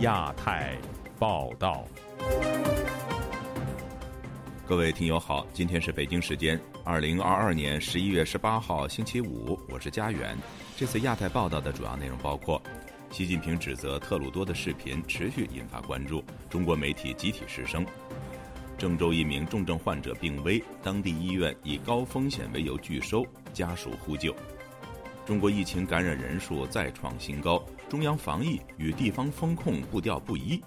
亚太报道，各位听友好，今天是北京时间二零二二年十一月十八号星期五，我是佳远。这次亚太报道的主要内容包括：习近平指责特鲁多的视频持续引发关注，中国媒体集体失声；郑州一名重症患者病危，当地医院以高风险为由拒收，家属呼救。中国疫情感染人数再创新高，中央防疫与地方风控步调不一。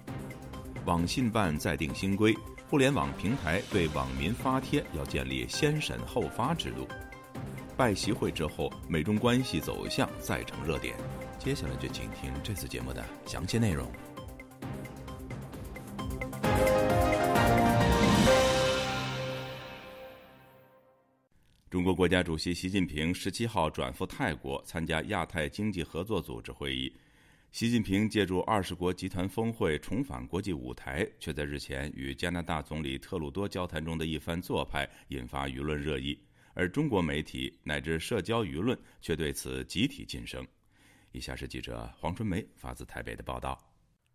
网信办再定新规，互联网平台对网民发帖要建立先审后发制度。拜习会之后，美中关系走向再成热点。接下来就请听这次节目的详细内容。中国国家主席习近平十七号转赴泰国参加亚太经济合作组织会议。习近平借助二十国集团峰会重返国际舞台，却在日前与加拿大总理特鲁多交谈中的一番做派引发舆论热议，而中国媒体乃至社交舆论却对此集体噤声。以下是记者黄春梅发自台北的报道。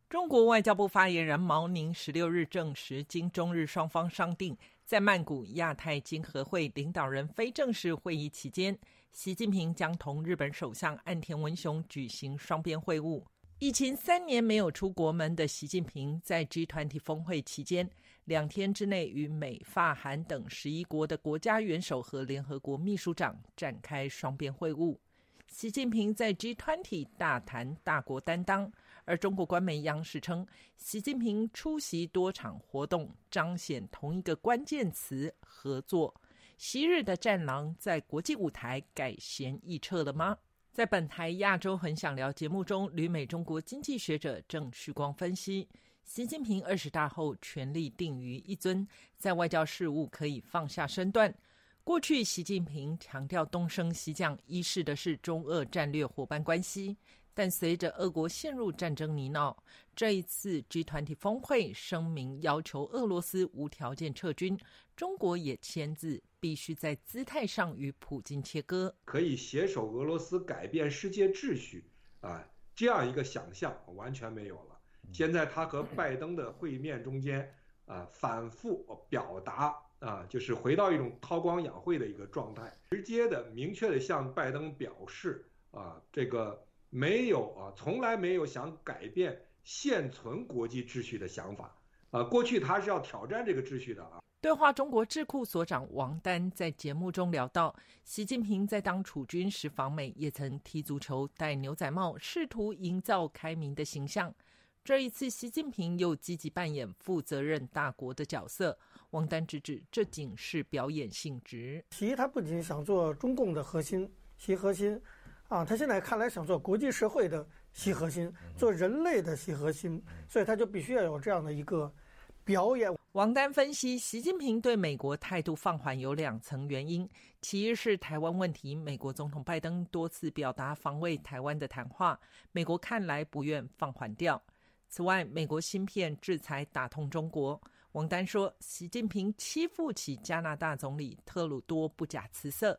中国外交部发言人毛宁十六日证实，经中日双方商定。在曼谷亚太经合会领导人非正式会议期间，习近平将同日本首相岸田文雄举行双边会晤。疫情三年没有出国门的习近平，在 G 团体峰会期间，两天之内与美、法、韩等十一国的国家元首和联合国秘书长展开双边会晤。习近平在 G 团体大谈大国担当。而中国官媒央视称，习近平出席多场活动，彰显同一个关键词——合作。昔日的战狼在国际舞台改弦易辙了吗？在本台《亚洲很想聊》节目中，旅美中国经济学者郑旭光分析，习近平二十大后权力定于一尊，在外交事务可以放下身段。过去，习近平强调东升西降，依恃的是中俄战略伙伴关系。但随着俄国陷入战争泥淖，这一次 G 团体峰会声明要求俄罗斯无条件撤军，中国也签字，必须在姿态上与普京切割，可以携手俄罗斯改变世界秩序啊，这样一个想象完全没有了。现在他和拜登的会面中间啊，反复表达啊，就是回到一种韬光养晦的一个状态，直接的、明确的向拜登表示啊，这个。没有啊，从来没有想改变现存国际秩序的想法啊。过去他是要挑战这个秩序的啊。对话中国智库所长王丹在节目中聊到，习近平在当储君时访美，也曾踢足球、戴牛仔帽，试图营造开明的形象。这一次，习近平又积极扮演负责任大国的角色。王丹直指，这仅是表演性质。习他不仅想做中共的核心，习核心。啊，他现在看来想做国际社会的习核心，做人类的习核心，所以他就必须要有这样的一个表演。王丹分析，习近平对美国态度放缓有两层原因：其一是台湾问题，美国总统拜登多次表达防卫台湾的谈话，美国看来不愿放缓掉；此外，美国芯片制裁打通中国。王丹说，习近平欺负起加拿大总理特鲁多不假辞色，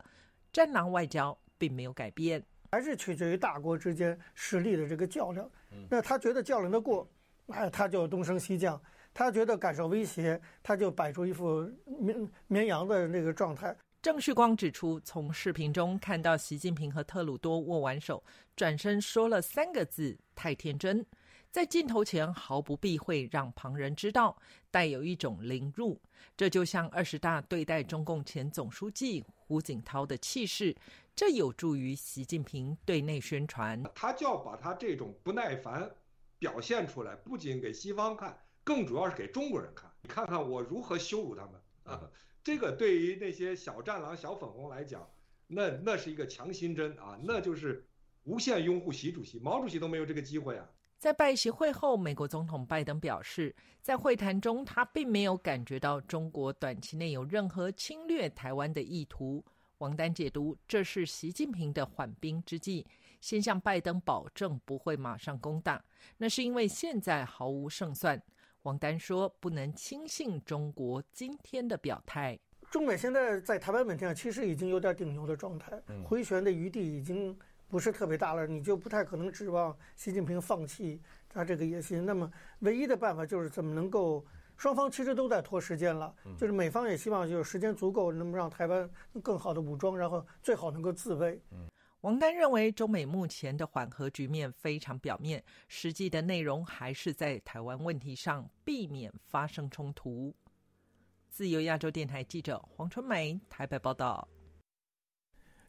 战狼外交并没有改变。还是取决于大国之间实力的这个较量。那他觉得较量得过，哎，他就东升西降；他觉得感受威胁，他就摆出一副绵绵羊的那个状态。郑旭光指出，从视频中看到习近平和特鲁多握完手，转身说了三个字：“太天真。”在镜头前毫不避讳，让旁人知道，带有一种凌辱。这就像二十大对待中共前总书记胡锦涛的气势。这有助于习近平对内宣传，他就要把他这种不耐烦表现出来，不仅给西方看，更主要是给中国人看。你看看我如何羞辱他们啊！这个对于那些小战狼、小粉红来讲，那那是一个强心针啊，那就是无限拥护习主席。毛主席都没有这个机会啊！在拜习会后，美国总统拜登表示，在会谈中他并没有感觉到中国短期内有任何侵略台湾的意图。王丹解读，这是习近平的缓兵之计，先向拜登保证不会马上攻打，那是因为现在毫无胜算。王丹说，不能轻信中国今天的表态。中美现在在台湾问题上其实已经有点顶牛的状态，回旋的余地已经不是特别大了，你就不太可能指望习近平放弃他这个野心。那么，唯一的办法就是怎么能够双方其实都在拖时间了，就是美方也希望就是时间足够，能让台湾更好的武装，然后最好能够自卫。王丹认为，中美目前的缓和局面非常表面，实际的内容还是在台湾问题上避免发生冲突。自由亚洲电台记者黄春梅台北报道。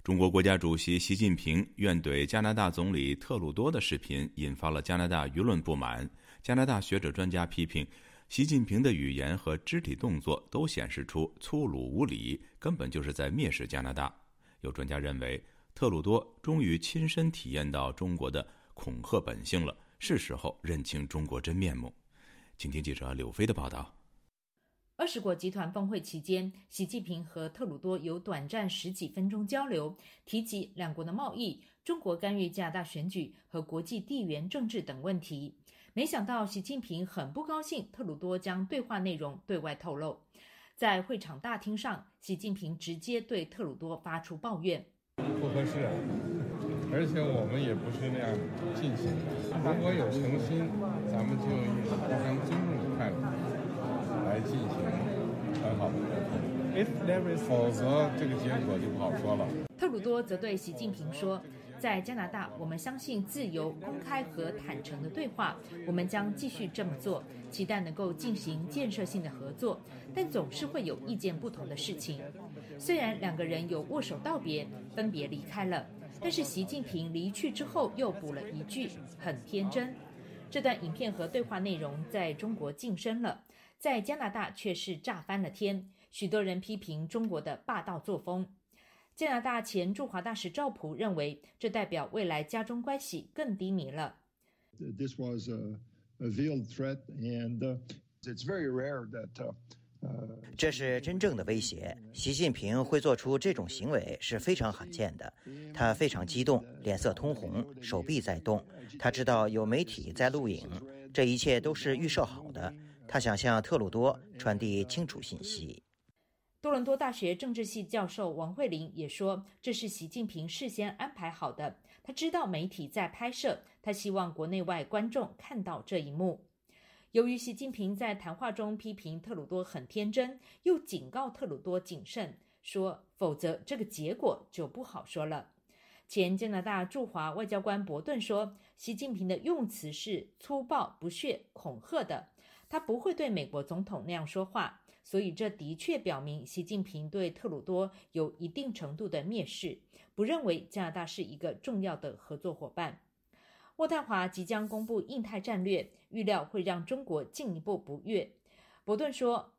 中国国家主席习近平怨怼加拿大总理特鲁多的视频引发了加拿大舆论不满。加拿大学者专家批评，习近平的语言和肢体动作都显示出粗鲁无礼，根本就是在蔑视加拿大。有专家认为。特鲁多终于亲身体验到中国的恐吓本性了，是时候认清中国真面目。请听记者柳飞的报道。二十国集团峰会期间，习近平和特鲁多有短暂十几分钟交流，提及两国的贸易、中国干预加拿大选举和国际地缘政治等问题。没想到，习近平很不高兴，特鲁多将对话内容对外透露。在会场大厅上，习近平直接对特鲁多发出抱怨。不合适，而且我们也不是那样进行的。如果有诚心，咱们就互相尊重的态度来进行很好的沟通，否则这个结果就不好说了。特鲁多则对习近平说：“在加拿大，我们相信自由、公开和坦诚的对话，我们将继续这么做，期待能够进行建设性的合作，但总是会有意见不同的事情。”虽然两个人有握手道别，分别离开了，但是习近平离去之后又补了一句：“很天真。”这段影片和对话内容在中国晋升了，在加拿大却是炸翻了天。许多人批评中国的霸道作风。加拿大前驻华大使赵普认为，这代表未来加中关系更低迷了。This was a veiled threat, and it's very rare that. 这是真正的威胁。习近平会做出这种行为是非常罕见的。他非常激动，脸色通红，手臂在动。他知道有媒体在录影，这一切都是预设好的。他想向特鲁多传递清楚信息。多伦多大学政治系教授王慧玲也说：“这是习近平事先安排好的。他知道媒体在拍摄，他希望国内外观众看到这一幕。”由于习近平在谈话中批评特鲁多很天真，又警告特鲁多谨慎，说否则这个结果就不好说了。前加拿大驻华外交官伯顿说，习近平的用词是粗暴、不屑、恐吓的，他不会对美国总统那样说话，所以这的确表明习近平对特鲁多有一定程度的蔑视，不认为加拿大是一个重要的合作伙伴。渥太华即将公布印太战略，预料会让中国进一步不悦。伯顿说：“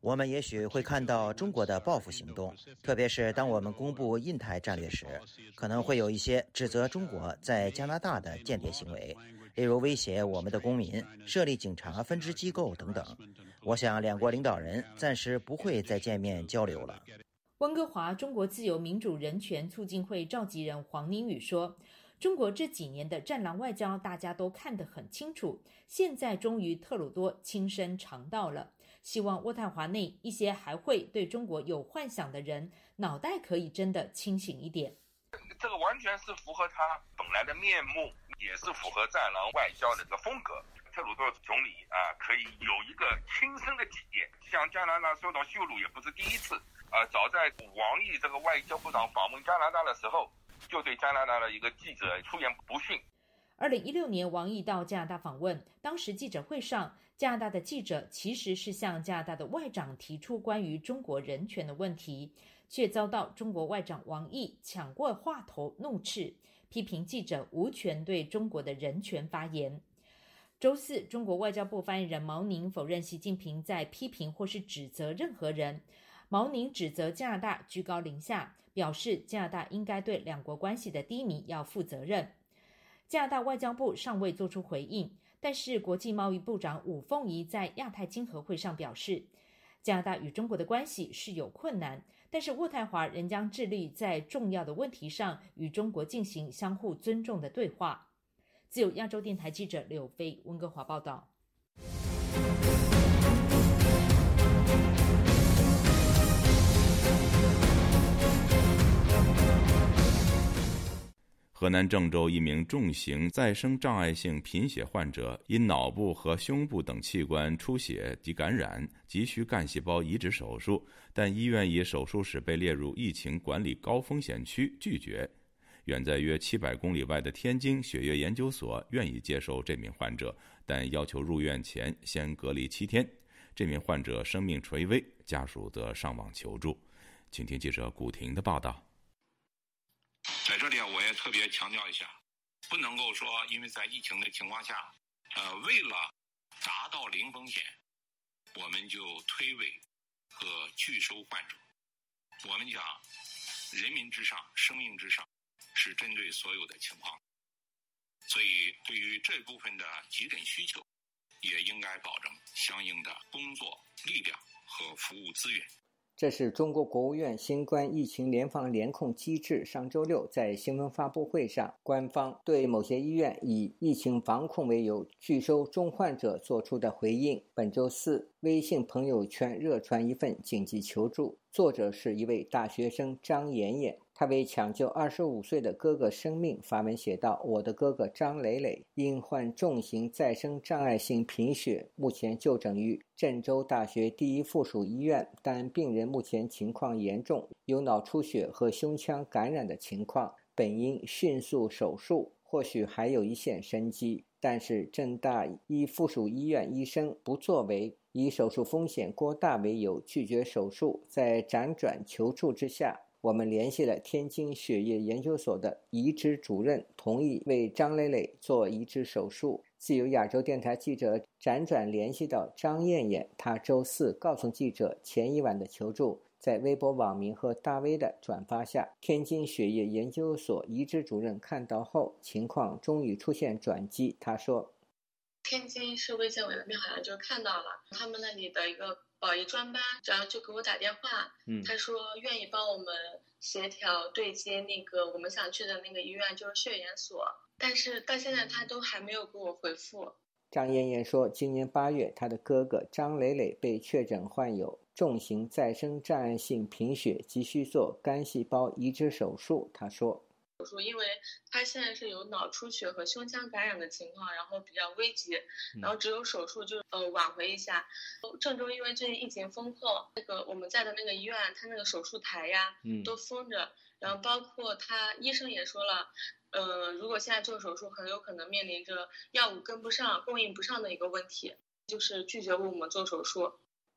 我们也许会看到中国的报复行动，特别是当我们公布印太战略时，可能会有一些指责中国在加拿大的间谍行为，例如威胁我们的公民、设立警察分支机构等等。我想，两国领导人暂时不会再见面交流了。”温哥华中国自由民主人权促进会召集人黄宁宇说：“中国这几年的战狼外交，大家都看得很清楚。现在终于特鲁多亲身尝到了。希望渥太华内一些还会对中国有幻想的人，脑袋可以真的清醒一点。这个完全是符合他本来的面目，也是符合战狼外交的这个风格。特鲁多总理啊，可以有一个亲身的体验，向加拿大受到羞辱也不是第一次。”啊，早在王毅这个外交部长访问加拿大的时候，就对加拿大的一个记者出言不逊。二零一六年，王毅到加拿大访问，当时记者会上，加拿大的记者其实是向加拿大的外长提出关于中国人权的问题，却遭到中国外长王毅抢过话头怒斥，批评记者无权对中国的人权发言。周四，中国外交部发言人毛宁否认习近平在批评或是指责任何人。毛宁指责加拿大居高临下，表示加拿大应该对两国关系的低迷要负责任。加拿大外交部尚未作出回应，但是国际贸易部长武凤仪在亚太经合会上表示，加拿大与中国的关系是有困难，但是渥太华仍将致力在重要的问题上与中国进行相互尊重的对话。自由亚洲电台记者柳飞温哥华报道。河南郑州一名重型再生障碍性贫血患者因脑部和胸部等器官出血及感染，急需干细胞移植手术，但医院以手术室被列入疫情管理高风险区，拒绝。远在约七百公里外的天津血液研究所愿意接受这名患者，但要求入院前先隔离七天。这名患者生命垂危，家属则上网求助。请听记者古婷的报道。在这里啊，我特别强调一下，不能够说因为在疫情的情况下，呃，为了达到零风险，我们就推诿和拒收患者。我们讲人民至上，生命至上，是针对所有的情况。所以，对于这部分的急诊需求，也应该保证相应的工作力量和服务资源。这是中国国务院新冠疫情联防联控机制上周六在新闻发布会上，官方对某些医院以疫情防控为由拒收重患者作出的回应。本周四，微信朋友圈热传一份紧急求助，作者是一位大学生张妍妍。他为抢救二十五岁的哥哥生命发文写道：“我的哥哥张磊磊因患重型再生障碍性贫血，目前就诊于郑州大学第一附属医院，但病人目前情况严重，有脑出血和胸腔感染的情况，本应迅速手术，或许还有一线生机。但是郑大一附属医院医生不作为，以手术风险过大为由拒绝手术，在辗转求助之下。”我们联系了天津血液研究所的移植主任，同意为张磊磊做移植手术。自由亚洲电台记者辗转联系到张艳艳，她周四告诉记者，前一晚的求助在微博网民和大 V 的转发下，天津血液研究所移植主任看到后，情况终于出现转机。他说：“天津市卫健委那边好像就看到了他们那里的一个。”保医专班，然后就给我打电话，他说愿意帮我们协调对接那个我们想去的那个医院，就是血研所。但是到现在他都还没有给我回复。张艳艳说，今年八月，她的哥哥张磊磊被确诊患有重型再生障碍性贫血，急需做肝细胞移植手术。他说。手术，因为他现在是有脑出血和胸腔感染的情况，然后比较危急，然后只有手术就呃挽回一下。郑州因为最近疫情封控，那个我们在的那个医院，他那个手术台呀都封着，然后包括他医生也说了，呃，如果现在做手术，很有可能面临着药物跟不上、供应不上的一个问题，就是拒绝为我们做手术。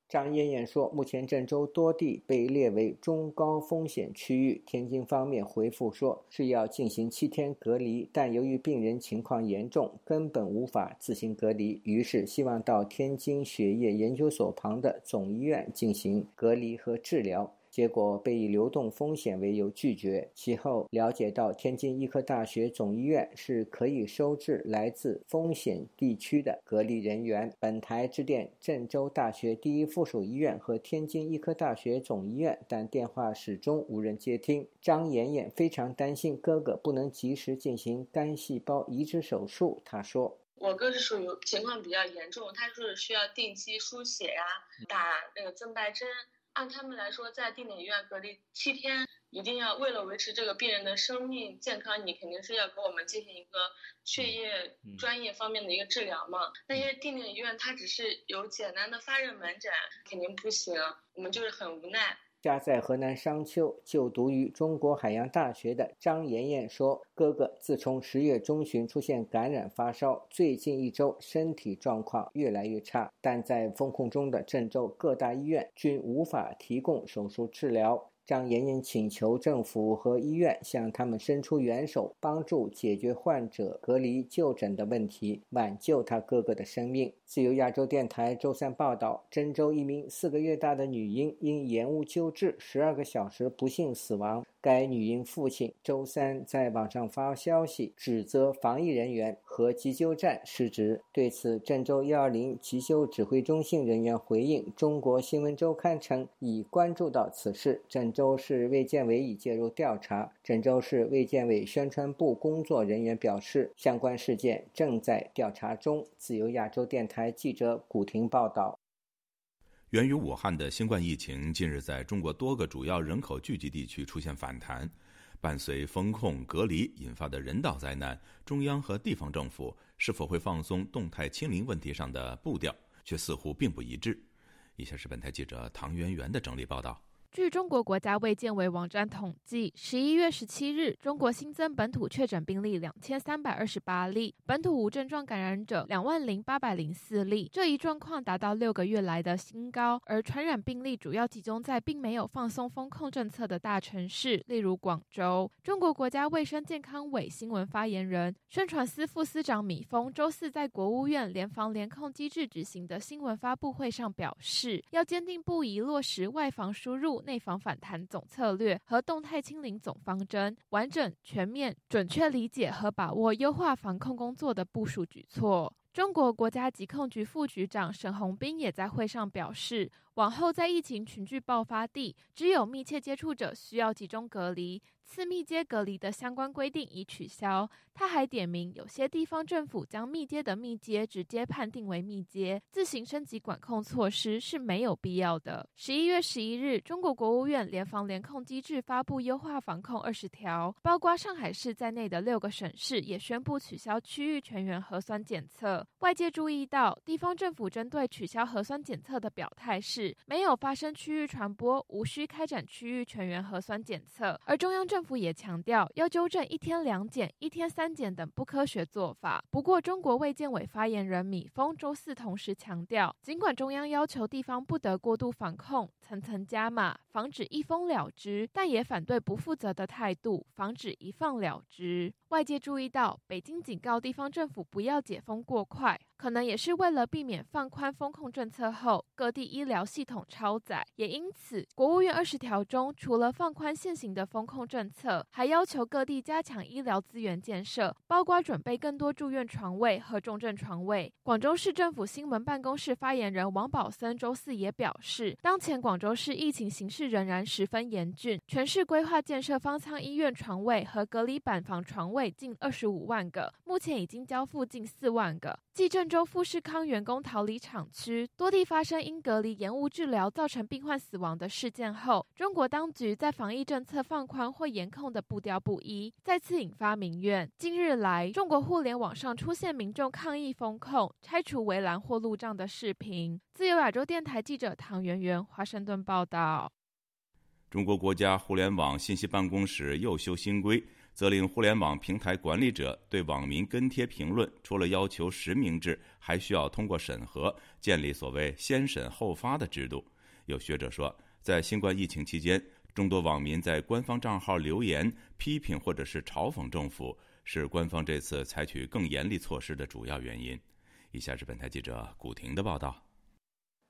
张艳艳说，目前郑州多地被列为中高风险区域。天津方面回复说，是要进行七天隔离，但由于病人情况严重，根本无法自行隔离，于是希望到天津血液研究所旁的总医院进行隔离和治疗。结果被以流动风险为由拒绝。其后了解到，天津医科大学总医院是可以收治来自风险地区的隔离人员。本台致电郑州大学第一附属医院和天津医科大学总医院，但电话始终无人接听。张妍妍非常担心哥哥不能及时进行肝细胞移植手术。她说：“我哥是属于情况比较严重，他是需要定期输血呀，打那个增白针。”按他们来说，在定点医院隔离七天，一定要为了维持这个病人的生命健康，你肯定是要给我们进行一个血液专业方面的一个治疗嘛。那些定点医院它只是有简单的发热门诊，肯定不行，我们就是很无奈。家在河南商丘就读于中国海洋大学的张妍妍说：“哥哥自从十月中旬出现感染发烧，最近一周身体状况越来越差，但在封控中的郑州各大医院均无法提供手术治疗。”张妍妍请求政府和医院向他们伸出援手，帮助解决患者隔离就诊的问题，挽救他哥哥的生命。自由亚洲电台周三报道，郑州一名四个月大的女婴因延误救治十二个小时不幸死亡。该女婴父亲周三在网上发消息，指责防疫人员和急救站失职。对此，郑州幺二零急救指挥中心人员回应《中国新闻周刊》称，已关注到此事，郑州市卫健委已介入调查。郑州市卫健委宣传部工作人员表示，相关事件正在调查中。自由亚洲电台记者古婷报道。源于武汉的新冠疫情近日在中国多个主要人口聚集地区出现反弹。伴随风控隔离引发的人道灾难，中央和地方政府是否会放松动态清零问题上的步调，却似乎并不一致。以下是本台记者唐媛媛的整理报道。据中国国家卫健委网站统计，十一月十七日，中国新增本土确诊病例两千三百二十八例，本土无症状感染者两万零八百零四例，这一状况达到六个月来的新高。而传染病例主要集中在并没有放松风控政策的大城市，例如广州。中国国家卫生健康委新闻发言人、宣传司副司长米峰周四在国务院联防联控机制举行的新闻发布会上表示，要坚定不移落实外防输入。内防反弹总策略和动态清零总方针，完整、全面、准确理解和把握优化防控工作的部署举措。中国国家疾控局副局长沈宏斌也在会上表示，往后在疫情群聚爆发地，只有密切接触者需要集中隔离。次密接隔离的相关规定已取消。他还点名，有些地方政府将密接的密接直接判定为密接，自行升级管控措施是没有必要的。十一月十一日，中国国务院联防联控机制发布优化防控二十条，包括上海市在内的六个省市也宣布取消区域全员核酸检测。外界注意到，地方政府针对取消核酸检测的表态是没有发生区域传播，无需开展区域全员核酸检测，而中央政。政府也强调要纠正一天两检、一天三检等不科学做法。不过，中国卫健委发言人米峰周四同时强调，尽管中央要求地方不得过度防控、层层加码，防止一封了之，但也反对不负责的态度，防止一放了之。外界注意到，北京警告地方政府不要解封过快，可能也是为了避免放宽风控政策后各地医疗系统超载。也因此，国务院二十条中，除了放宽现行的风控政策，还要求各地加强医疗资源建设，包括准备更多住院床位和重症床位。广州市政府新闻办公室发言人王宝森周四也表示，当前广州市疫情形势仍然十分严峻，全市规划建设方舱医院床位和隔离板房床位。位近二十五万个，目前已经交付近四万个。继郑州富士康员工逃离厂区，多地发生因隔离延误治疗造成病患死亡的事件后，中国当局在防疫政策放宽或严控的步调不一，再次引发民怨。近日来，中国互联网上出现民众抗议风控、拆除围栏或路障的视频。自由亚洲电台记者唐媛媛华盛顿报道。中国国家互联网信息办公室又修新规。责令互联网平台管理者对网民跟帖评论，除了要求实名制，还需要通过审核，建立所谓“先审后发”的制度。有学者说，在新冠疫情期间，众多网民在官方账号留言批评或者是嘲讽政府，是官方这次采取更严厉措施的主要原因。以下是本台记者古婷的报道。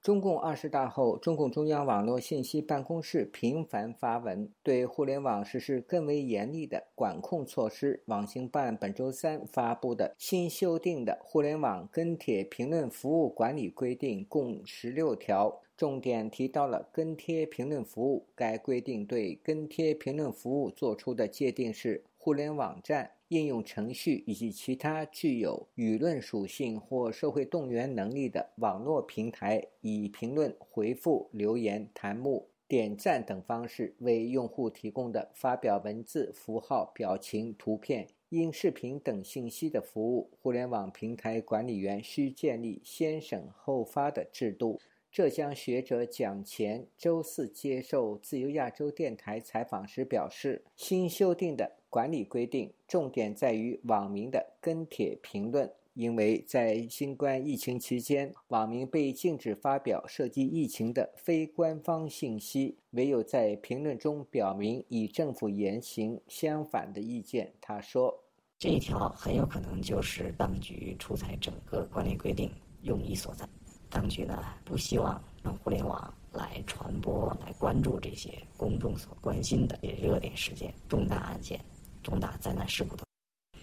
中共二十大后，中共中央网络信息办公室频繁发文，对互联网实施更为严厉的管控措施。网信办本周三发布的新修订的《互联网跟帖评论服务管理规定》共十六条，重点提到了跟帖评论服务。该规定对跟帖评论服务作出的界定是：互联网站。应用程序以及其他具有舆论属性或社会动员能力的网络平台，以评论、回复、留言、弹幕、点赞等方式为用户提供的发表文字、符号、表情、图片、音视频等信息的服务，互联网平台管理员需建立先审后发的制度。浙江学者蒋乾周四接受自由亚洲电台采访时表示，新修订的。管理规定重点在于网民的跟帖评论，因为在新冠疫情期间，网民被禁止发表涉及疫情的非官方信息，唯有在评论中表明与政府言行相反的意见。他说：“这一条很有可能就是当局出台整个管理规定用意所在。当局呢，不希望让互联网来传播、来关注这些公众所关心的热点事件、重大案件。”重大灾难事故的，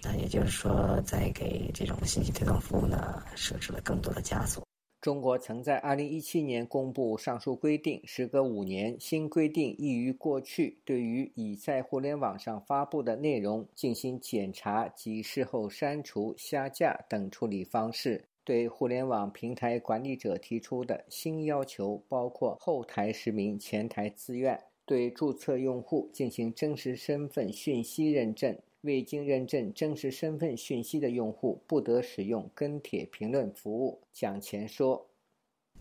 那也就是说，在给这种信息推送服务呢设置了更多的枷锁。中国曾在2017年公布上述规定，时隔五年，新规定易于过去对于已在互联网上发布的内容进行检查及事后删除、下架等处理方式。对互联网平台管理者提出的新要求包括后台实名、前台自愿。对注册用户进行真实身份讯息认证。未经认证真实身份讯息的用户不得使用跟帖评论服务。蒋前说：“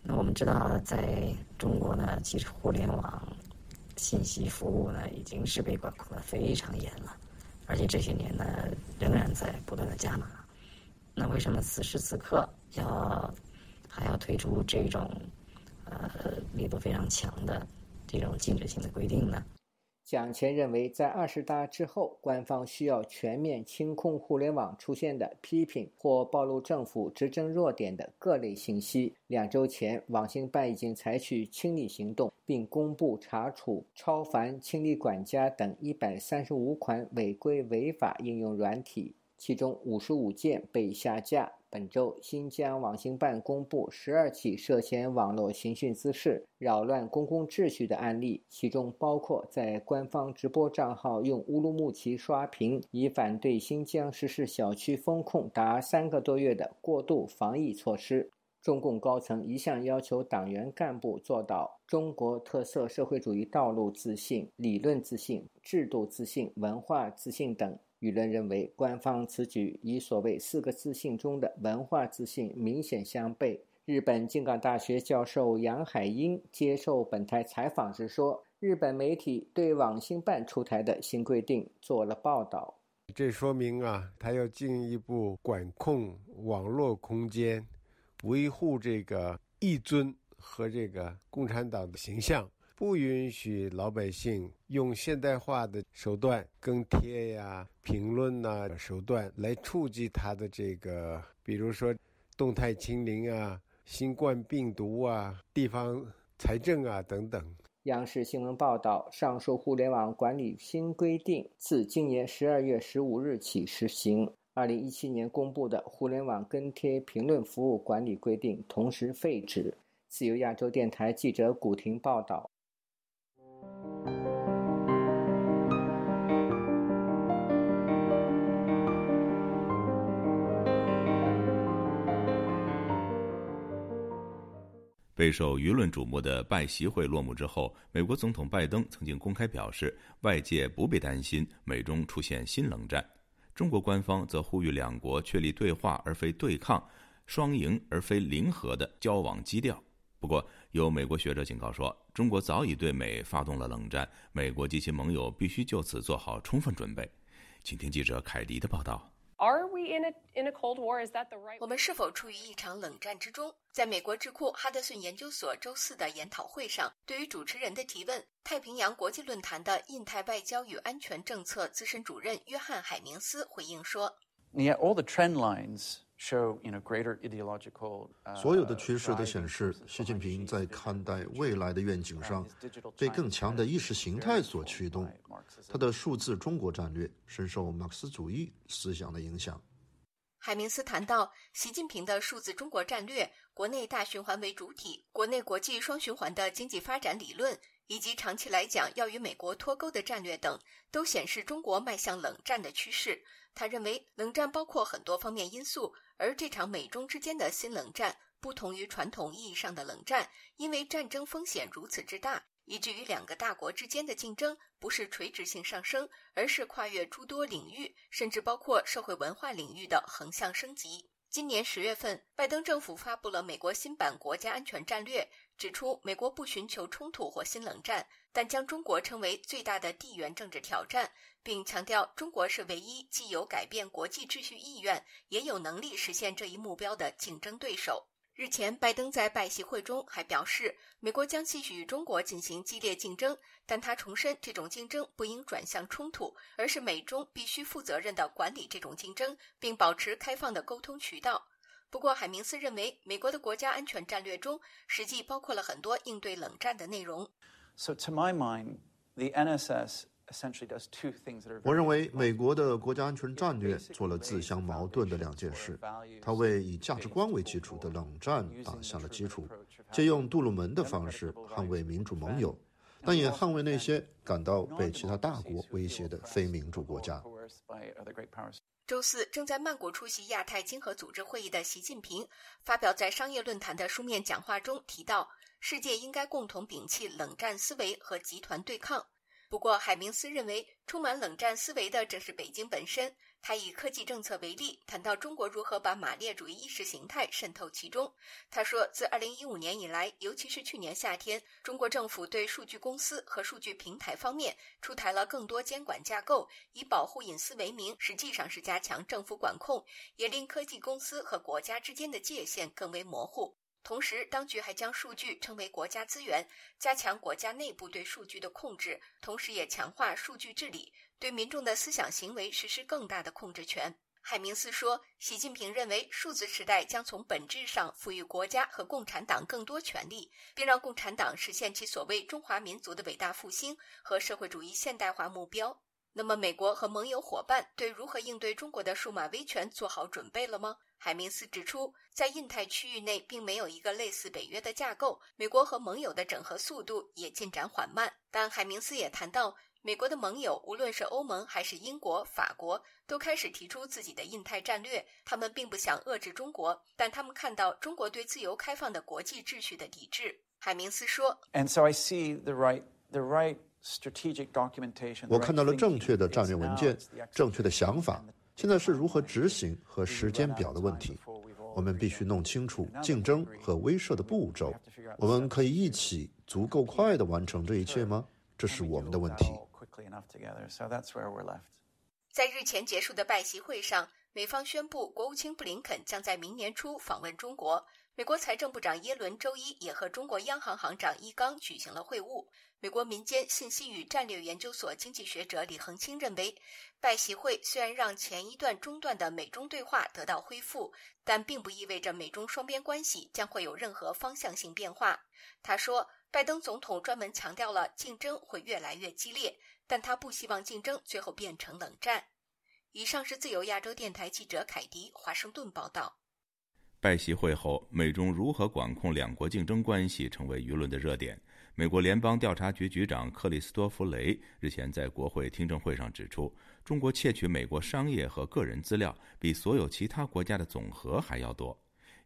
那我们知道，在中国呢，其实互联网信息服务呢，已经是被管控的非常严了，而且这些年呢，仍然在不断的加码。那为什么此时此刻要还要推出这种呃力度非常强的这种禁止性的规定呢？”蒋前认为，在二十大之后，官方需要全面清空互联网出现的批评或暴露政府执政弱点的各类信息。两周前，网信办已经采取清理行动，并公布查处超凡、清理管家等一百三十五款违规违法应用软体，其中五十五件被下架。本周，新疆网信办公布十二起涉嫌网络刑讯滋事、扰乱公共秩序的案例，其中包括在官方直播账号用乌鲁木齐刷屏，以反对新疆实施小区封控达三个多月的过度防疫措施。中共高层一向要求党员干部做到中国特色社会主义道路自信、理论自信、制度自信、文化自信等。舆论认为，官方此举与所谓“四个自信”中的文化自信明显相悖。日本京港大学教授杨海英接受本台采访时说：“日本媒体对网信办出台的新规定做了报道，这说明啊，他要进一步管控网络空间，维护这个一尊和这个共产党的形象。”不允许老百姓用现代化的手段跟帖呀、评论呐手段来触及他的这个，比如说动态清零啊、新冠病毒啊、地方财政啊等等。央视新闻报道，上述互联网管理新规定自今年十二月十五日起实行。二零一七年公布的互联网跟帖评论服务管理规定同时废止。自由亚洲电台记者古婷报道。备受舆论瞩目的拜习会落幕之后，美国总统拜登曾经公开表示，外界不必担心美中出现新冷战。中国官方则呼吁两国确立对话而非对抗、双赢而非零和的交往基调。不过，有美国学者警告说，中国早已对美发动了冷战，美国及其盟友必须就此做好充分准备。请听记者凯迪的报道。我们是否处于一场冷战之中？在美国智库哈德逊研究所周四的研讨会上，对于主持人的提问，太平洋国际论坛的印太外交与安全政策资深主任约翰·海明斯回应说。所有的趋势都显示，习近平在看待未来的愿景上被更强的意识形态所驱动。他的数字中国战略深受马克思主义思想的影响。海明斯谈到，习近平的数字中国战略、国内大循环为主体、国内国际双循环的经济发展理论，以及长期来讲要与美国脱钩的战略等，都显示中国迈向冷战的趋势。他认为，冷战包括很多方面因素。而这场美中之间的新冷战不同于传统意义上的冷战，因为战争风险如此之大，以至于两个大国之间的竞争不是垂直性上升，而是跨越诸多领域，甚至包括社会文化领域的横向升级。今年十月份，拜登政府发布了美国新版国家安全战略，指出美国不寻求冲突或新冷战，但将中国称为最大的地缘政治挑战。并强调，中国是唯一既有改变国际秩序意愿，也有能力实现这一目标的竞争对手。日前，拜登在拜习会中还表示，美国将继续与中国进行激烈竞争，但他重申，这种竞争不应转向冲突，而是美中必须负责任地管理这种竞争，并保持开放的沟通渠道。不过，海明斯认为，美国的国家安全战略中实际包括了很多应对冷战的内容。So, to my mind, the NSS. 我认为美国的国家安全战略做了自相矛盾的两件事。它为以价值观为基础的冷战打下了基础，借用杜鲁门的方式捍卫民主盟友。但也捍卫那些感到被其他大国威胁的非民主国家。周四，正在曼谷出席亚太经合组织会议的习近平发表在商业论坛的书面讲话中提到，世界应该共同摒弃冷战思维和集团对抗。不过，海明斯认为，充满冷战思维的正是北京本身。他以科技政策为例，谈到中国如何把马列主义意识形态渗透其中。他说，自2015年以来，尤其是去年夏天，中国政府对数据公司和数据平台方面出台了更多监管架构，以保护隐私为名，实际上是加强政府管控，也令科技公司和国家之间的界限更为模糊。同时，当局还将数据称为国家资源，加强国家内部对数据的控制，同时也强化数据治理。对民众的思想行为实施更大的控制权。海明斯说：“习近平认为，数字时代将从本质上赋予国家和共产党更多权力，并让共产党实现其所谓中华民族的伟大复兴和社会主义现代化目标。”那么，美国和盟友伙伴对如何应对中国的数码威权做好准备了吗？海明斯指出，在印太区域内并没有一个类似北约的架构，美国和盟友的整合速度也进展缓慢。但海明斯也谈到。美国的盟友，无论是欧盟还是英国、法国，都开始提出自己的印太战略。他们并不想遏制中国，但他们看到中国对自由开放的国际秩序的抵制。海明斯说：“And so I see the right, the right strategic documentation. 我看到了正确的战略文件，正确的想法。现在是如何执行和时间表的问题。我们必须弄清楚竞争和威慑的步骤。我们可以一起足够快地完成这一切吗？这是我们的问题。”在日前结束的拜习会上，美方宣布国务卿布林肯将在明年初访问中国。美国财政部长耶伦周一也和中国央行行长易纲举行了会晤。美国民间信息与战略研究所经济学者李恒清认为，拜习会虽然让前一段中断的美中对话得到恢复，但并不意味着美中双边关系将会有任何方向性变化。他说，拜登总统专门强调了竞争会越来越激烈。但他不希望竞争最后变成冷战。以上是自由亚洲电台记者凯迪华盛顿报道。拜习会后，美中如何管控两国竞争关系成为舆论的热点。美国联邦调查局局长克里斯多弗雷日前在国会听证会上指出，中国窃取美国商业和个人资料比所有其他国家的总和还要多。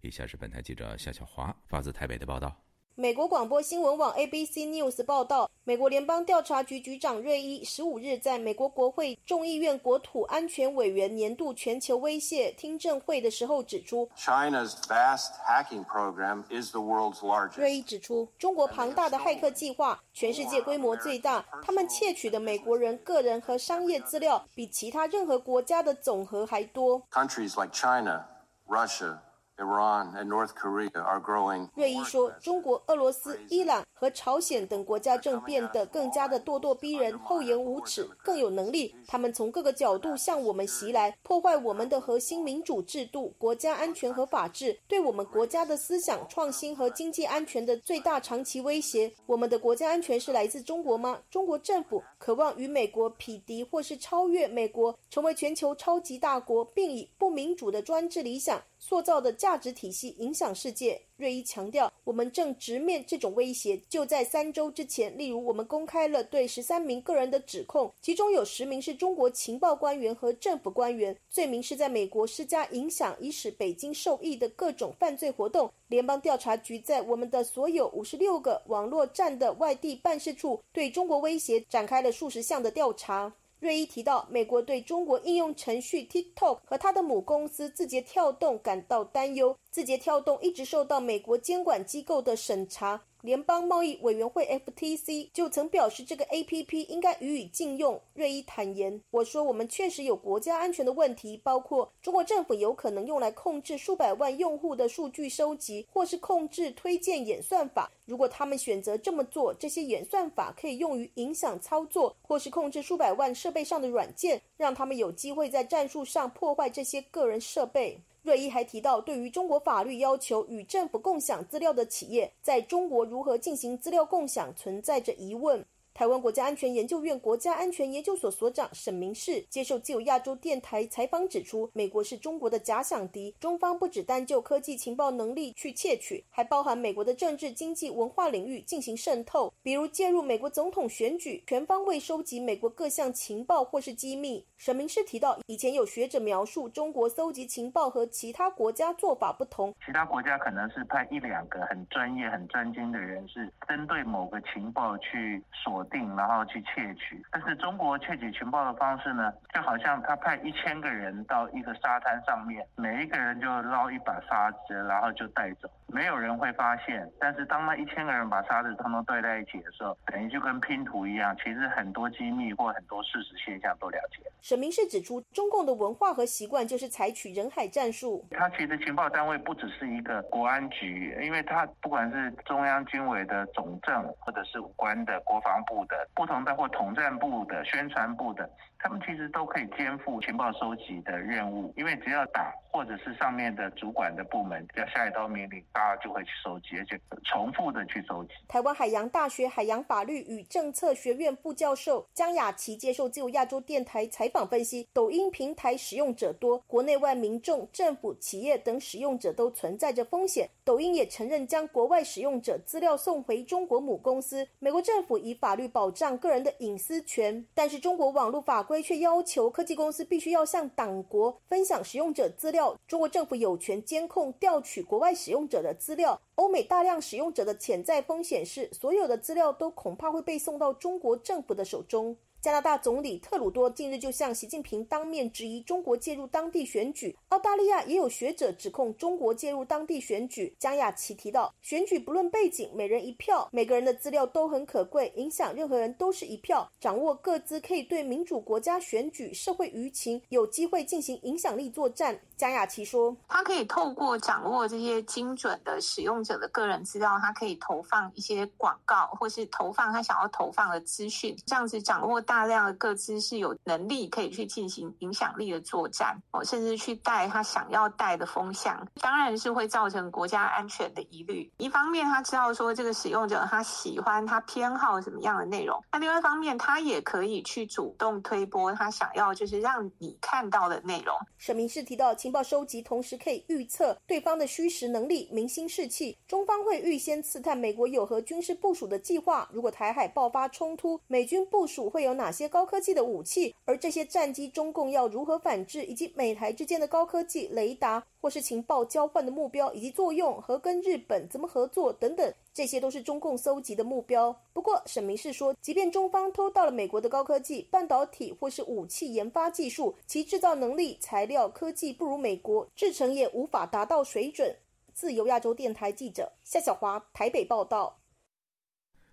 以下是本台记者夏小华发自台北的报道。美国广播新闻网 ABC News 报道，美国联邦调查局局长瑞伊十五日在美国国会众议院国土安全委员年度全球威胁听证会的时候指出，China's vast hacking program is the world's largest。瑞伊指出，中国庞大的骇客计划，全世界规模最大，他们窃取的美国人个人和商业资料比其他任何国家的总和还多。Countries like China, Russia. Iran and North Korea are growing. 瑞伊说，中国、俄罗斯、伊朗和朝鲜等国家正变得更加的咄咄逼人、厚颜无耻，更有能力。他们从各个角度向我们袭来，破坏我们的核心民主制度、国家安全和法治，对我们国家的思想创新和经济安全的最大长期威胁。我们的国家安全是来自中国吗？中国政府渴望与美国匹敌，或是超越美国，成为全球超级大国，并以不民主的专制理想。塑造的价值体系影响世界。瑞伊强调，我们正直面这种威胁。就在三周之前，例如，我们公开了对十三名个人的指控，其中有十名是中国情报官员和政府官员，罪名是在美国施加影响，以使北京受益的各种犯罪活动。联邦调查局在我们的所有五十六个网络站的外地办事处，对中国威胁展开了数十项的调查。瑞伊提到，美国对中国应用程序 TikTok 和他的母公司字节跳动感到担忧。字节跳动一直受到美国监管机构的审查。联邦贸易委员会 （FTC） 就曾表示，这个 APP 应该予以禁用。瑞伊坦言：“我说，我们确实有国家安全的问题，包括中国政府有可能用来控制数百万用户的数据收集，或是控制推荐演算法。如果他们选择这么做，这些演算法可以用于影响操作，或是控制数百万设备上的软件，让他们有机会在战术上破坏这些个人设备。”瑞伊还提到，对于中国法律要求与政府共享资料的企业，在中国如何进行资料共享存在着疑问。台湾国家安全研究院国家安全研究所所长沈明世接受自由亚洲电台采访指出，美国是中国的假想敌，中方不只单就科技情报能力去窃取，还包含美国的政治、经济、文化领域进行渗透，比如介入美国总统选举，全方位收集美国各项情报或是机密。沈明世提到，以前有学者描述中国搜集情报和其他国家做法不同，其他国家可能是派一两个很专业、很专精的人士，针对某个情报去锁定，然后去窃取。但是中国窃取情报的方式呢，就好像他派一千个人到一个沙滩上面，每一个人就捞一把沙子，然后就带走，没有人会发现。但是当那一千个人把沙子通通堆在一起的时候，等于就跟拼图一样，其实很多机密或很多事实现象都了解。沈明是指出，中共的文化和习惯就是采取人海战术。他其实情报单位不只是一个国安局，因为他不管是中央军委的总政，或者是武官的国防部的不同的或统战部的宣传部的。他们其实都可以肩负情报收集的任务，因为只要打或者是上面的主管的部门要下一道命令，大家就会去收集，而且重复的去收集。台湾海洋大学海洋法律与政策学院副教授江雅琪接受自由亚洲电台采访分析，抖音平台使用者多，国内外民众、政府、企业等使用者都存在着风险。抖音也承认将国外使用者资料送回中国母公司，美国政府以法律保障个人的隐私权，但是中国网络法。规却要求科技公司必须要向党国分享使用者资料。中国政府有权监控调取国外使用者的的资料。欧美大量使用者的潜在风险是，所有的资料都恐怕会被送到中国政府的手中。加拿大总理特鲁多近日就向习近平当面质疑中国介入当地选举。澳大利亚也有学者指控中国介入当地选举。江亚琪提到，选举不论背景，每人一票，每个人的资料都很可贵，影响任何人都是一票。掌握各自可以对民主国家选举、社会舆情有机会进行影响力作战。江雅琪说：“他可以透过掌握这些精准的使用者的个人资料，他可以投放一些广告，或是投放他想要投放的资讯。这样子掌握大量的个资，是有能力可以去进行影响力的作战哦，甚至去带他想要带的风向。当然是会造成国家安全的疑虑。一方面，他知道说这个使用者他喜欢他偏好什么样的内容；那另外一方面，他也可以去主动推播他想要就是让你看到的内容。”沈明是提到。情报收集同时可以预测对方的虚实能力、民心士气。中方会预先刺探美国有何军事部署的计划。如果台海爆发冲突，美军部署会有哪些高科技的武器？而这些战机，中共要如何反制？以及美台之间的高科技雷达或是情报交换的目标以及作用，和跟日本怎么合作等等。这些都是中共搜集的目标。不过，沈明是说，即便中方偷到了美国的高科技半导体或是武器研发技术，其制造能力、材料、科技不如美国，制成也无法达到水准。自由亚洲电台记者夏小华台北报道。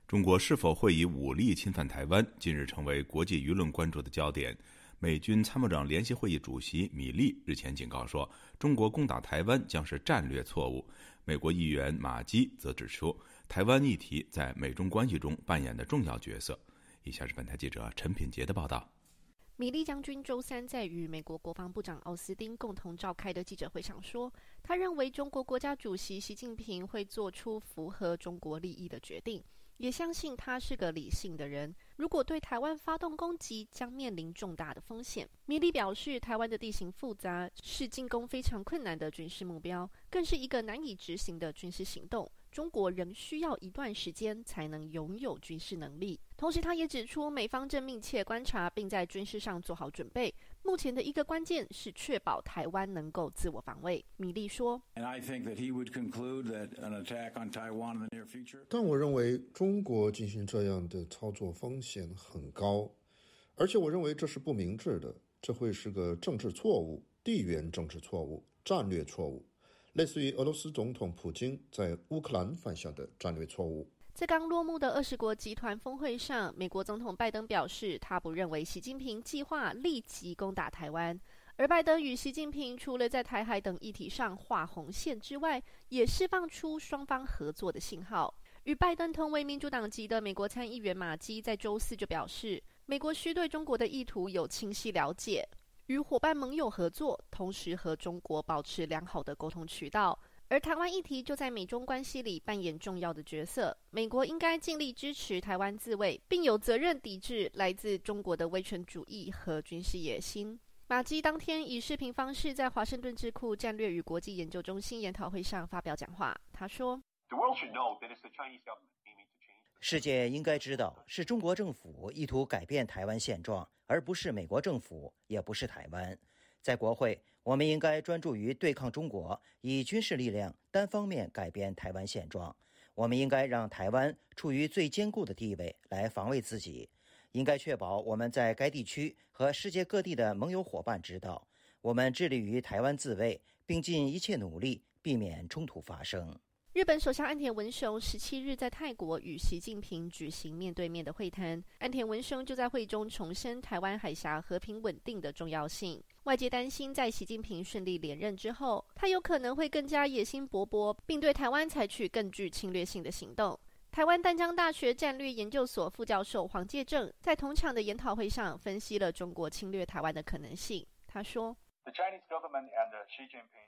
中国是否会以武力侵犯台湾，近日成为国际舆论关注的焦点。美军参谋长联席会议主席米利日前警告说，中国攻打台湾将是战略错误。美国议员马基则指出。台湾议题在美中关系中扮演的重要角色。以下是本台记者陈品杰的报道。米利将军周三在与美国国防部长奥斯汀共同召开的记者会上说，他认为中国国家主席习近平会做出符合中国利益的决定，也相信他是个理性的人。如果对台湾发动攻击，将面临重大的风险。米利表示，台湾的地形复杂，是进攻非常困难的军事目标，更是一个难以执行的军事行动。中国仍需要一段时间才能拥有军事能力。同时，他也指出，美方正密切观察，并在军事上做好准备。目前的一个关键是确保台湾能够自我防卫。米利说：“但我认为中国进行这样的操作风险很高，而且我认为这是不明智的，这会是个政治错误、地缘政治错误、战略错误。”类似于俄罗斯总统普京在乌克兰犯下的战略错误。在刚落幕的二十国集团峰会上，美国总统拜登表示，他不认为习近平计划立即攻打台湾。而拜登与习近平除了在台海等议题上画红线之外，也释放出双方合作的信号。与拜登同为民主党籍的美国参议员马基在周四就表示，美国需对中国的意图有清晰了解。与伙伴盟友合作，同时和中国保持良好的沟通渠道。而台湾议题就在美中关系里扮演重要的角色。美国应该尽力支持台湾自卫，并有责任抵制来自中国的威权主义和军事野心。马基当天以视频方式在华盛顿智库战略与国际研究中心研讨会上发表讲话。他说：“世界应该知道，是中国政府意图改变台湾现状，而不是美国政府，也不是台湾。在国会，我们应该专注于对抗中国，以军事力量单方面改变台湾现状。我们应该让台湾处于最坚固的地位来防卫自己。”应该确保我们在该地区和世界各地的盟友伙伴知道，我们致力于台湾自卫，并尽一切努力避免冲突发生。日本首相岸田文雄十七日在泰国与习近平举行面对面的会谈，岸田文雄就在会中重申台湾海峡和平稳定的重要性。外界担心，在习近平顺利连任之后，他有可能会更加野心勃勃，并对台湾采取更具侵略性的行动。台湾淡江大学战略研究所副教授黄介正在同场的研讨会上分析了中国侵略台湾的可能性。他说：“